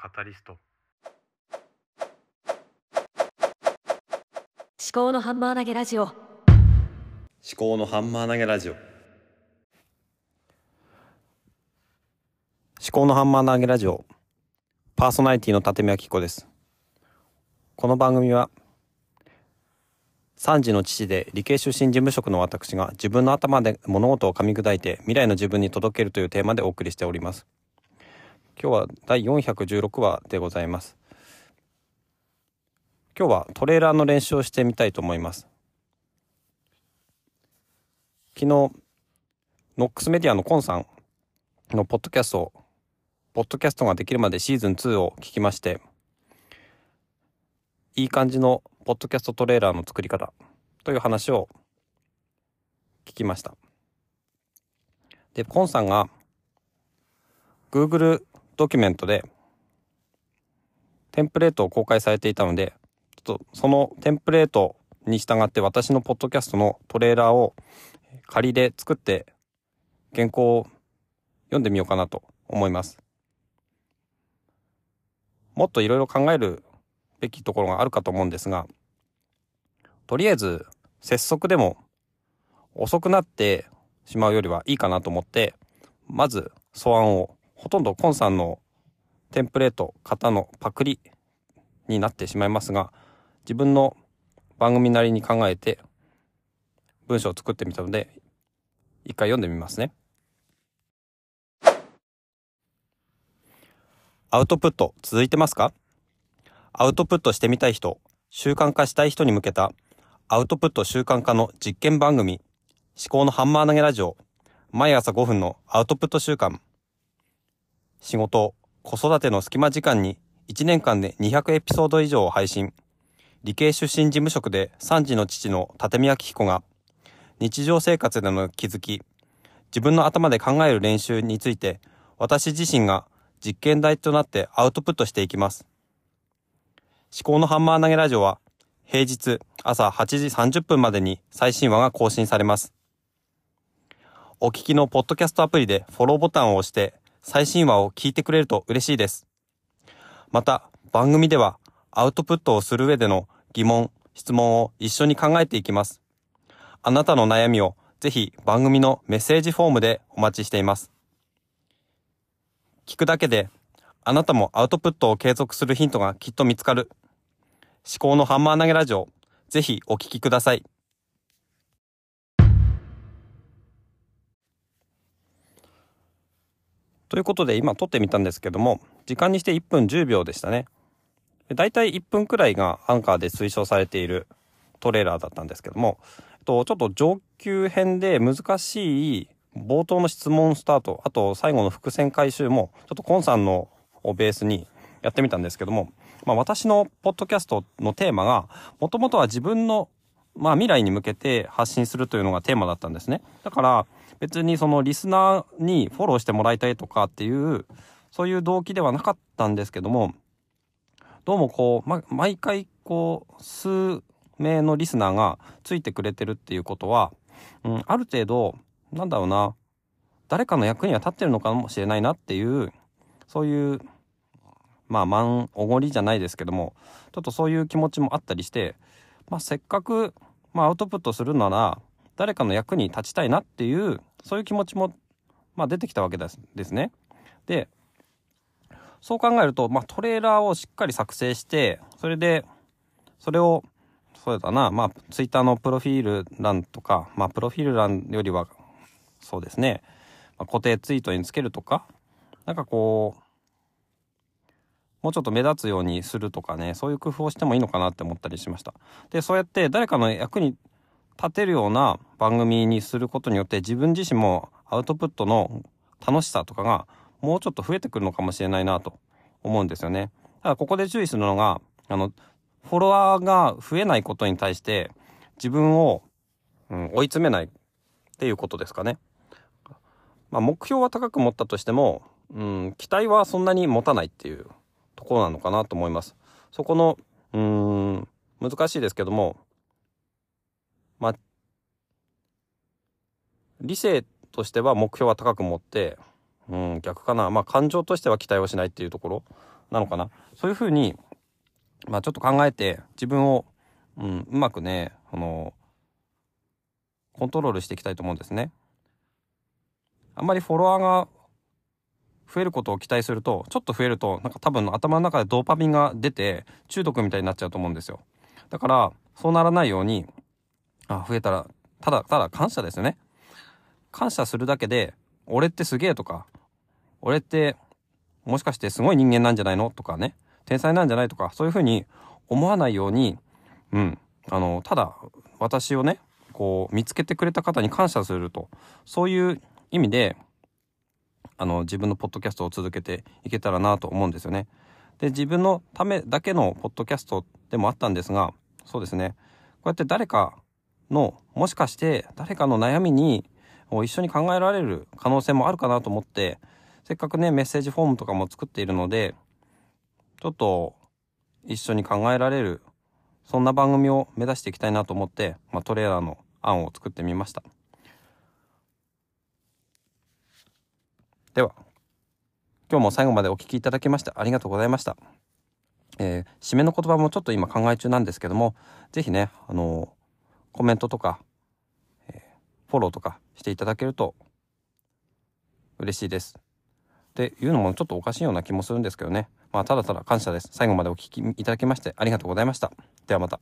カタリスト。思考のハンマー投げラジオ。思考のハンマー投げラジオ。思考のハンマー投げラジオ。パーソナリティの立見明子です。この番組は3児の父で理系出身事務職の私が自分の頭で物事を噛み砕いて未来の自分に届けるというテーマでお送りしております今日は第416話でございます。今日はトレーラーの練習をしてみたいと思います。昨日ノックスメディアのコンさんのポッドキャストをポッドキャストができるまでシーズン2を聞きましていい感じのポッドキャストトレーラーの作り方という話を聞きました。でコンさんが Google ドキュメントでテンプレートを公開されていたのでちょっとそのテンプレートに従って私のポッドキャストのトレーラーを仮で作って原稿を読んでみようかなと思います。もっといろいろ考えるべきところがあるかと思うんですがとりあえず拙速でも遅くなってしまうよりはいいかなと思ってまず素案をほとんどコンさんのテンプレート型のパクリになってしまいますが自分の番組なりに考えて文章を作ってみたので一回読んでみますね。アウトプット続いてますか？アウトプットしてみたい人、習慣化したい人に向けたアウトプット習慣化の実験番組思考のハンマー投げラジオ毎朝5分のアウトプット習慣仕事、子育ての隙間時間に1年間で200エピソード以上を配信。理系出身事務職で3児の父の立見明彦が日常生活での気づき、自分の頭で考える練習について私自身が実験台となってアウトプットしていきます。思考のハンマー投げラジオは平日朝8時30分までに最新話が更新されます。お聞きのポッドキャストアプリでフォローボタンを押して最新話を聞いてくれると嬉しいです。また、番組ではアウトプットをする上での疑問、質問を一緒に考えていきます。あなたの悩みをぜひ番組のメッセージフォームでお待ちしています。聞くだけであなたもアウトプットを継続するヒントがきっと見つかる。思考のハンマー投げラジオ、ぜひお聞きください。ということで今撮ってみたんですけども時間にして1分10秒でしたね。だいたい1分くらいがアンカーで推奨されているトレーラーだったんですけどもとちょっと上級編で難しい冒頭の質問スタートあと最後の伏線回収もちょっとコンさんのをベースにやってみたんですけども、まあ、私のポッドキャストのテーマがもともとは自分のまあ未来に向けて発信するというのがテーマだったんですね。だから別にそのリスナーにフォローしてもらいたいとかっていうそういう動機ではなかったんですけどもどうもこう、ま、毎回こう数名のリスナーがついてくれてるっていうことは、うん、ある程度なんだろうな誰かの役には立ってるのかもしれないなっていうそういうまあ満おごりじゃないですけどもちょっとそういう気持ちもあったりして、まあ、せっかく、まあ、アウトプットするなら誰かの役に立ちたいなっていうそういう気持ちも、まあ、出てきたわけですですね。でそう考えると、まあ、トレーラーをしっかり作成してそれでそれをそうだなまあツイッターのプロフィール欄とかまあプロフィール欄よりはそうですね、まあ、固定ツイートにつけるとかなんかこうもうちょっと目立つようにするとかねそういう工夫をしてもいいのかなって思ったりしましたでそうやって誰かの役に立てるような番組にすることによって自分自身もアウトプットの楽しさとかがもうちょっと増えてくるのかもしれないなと思うんですよね。ただここで注意するのがあのフォロワーが増えないことに対して自分を、うん、追い詰めないっていうことですかね。まあ、目標は高く持ったとしても、うん、期待はそんなに持たないっていうころなのかなと思います。そこのうん難しいですけどもま、理性としては目標は高く持って、うん、逆かな。まあ、感情としては期待をしないっていうところなのかなそういうふうに、まあちょっと考えて自分を、うん、うまくね、あの、コントロールしていきたいと思うんですね。あんまりフォロワーが増えることを期待すると、ちょっと増えると、なんか多分頭の中でドーパミンが出て中毒みたいになっちゃうと思うんですよ。だから、そうならないように、あ、増えたら、ただ、ただ感謝ですよね。感謝するだけで、俺ってすげえとか、俺ってもしかしてすごい人間なんじゃないのとかね、天才なんじゃないとか、そういうふうに思わないように、うん、あの、ただ私をね、こう見つけてくれた方に感謝すると、そういう意味で、あの、自分のポッドキャストを続けていけたらなと思うんですよね。で、自分のためだけのポッドキャストでもあったんですが、そうですね。こうやって誰かの、もしかして誰かの悩みに一緒に考えられる可能性もあるかなと思って、せっかくね、メッセージフォームとかも作っているので、ちょっと一緒に考えられる、そんな番組を目指していきたいなと思って、まあ、トレーラーの案を作ってみました。では、今日も最後までお聞きいただきましてありがとうございました。えー、締めの言葉もちょっと今考え中なんですけども、ぜひね、あのー、コメントとか、えー、フォローとかしていただけると嬉しいです。っていうのもちょっとおかしいような気もするんですけどね。まあ、ただただ感謝です。最後までお聞きいただきましてありがとうございました。ではまた。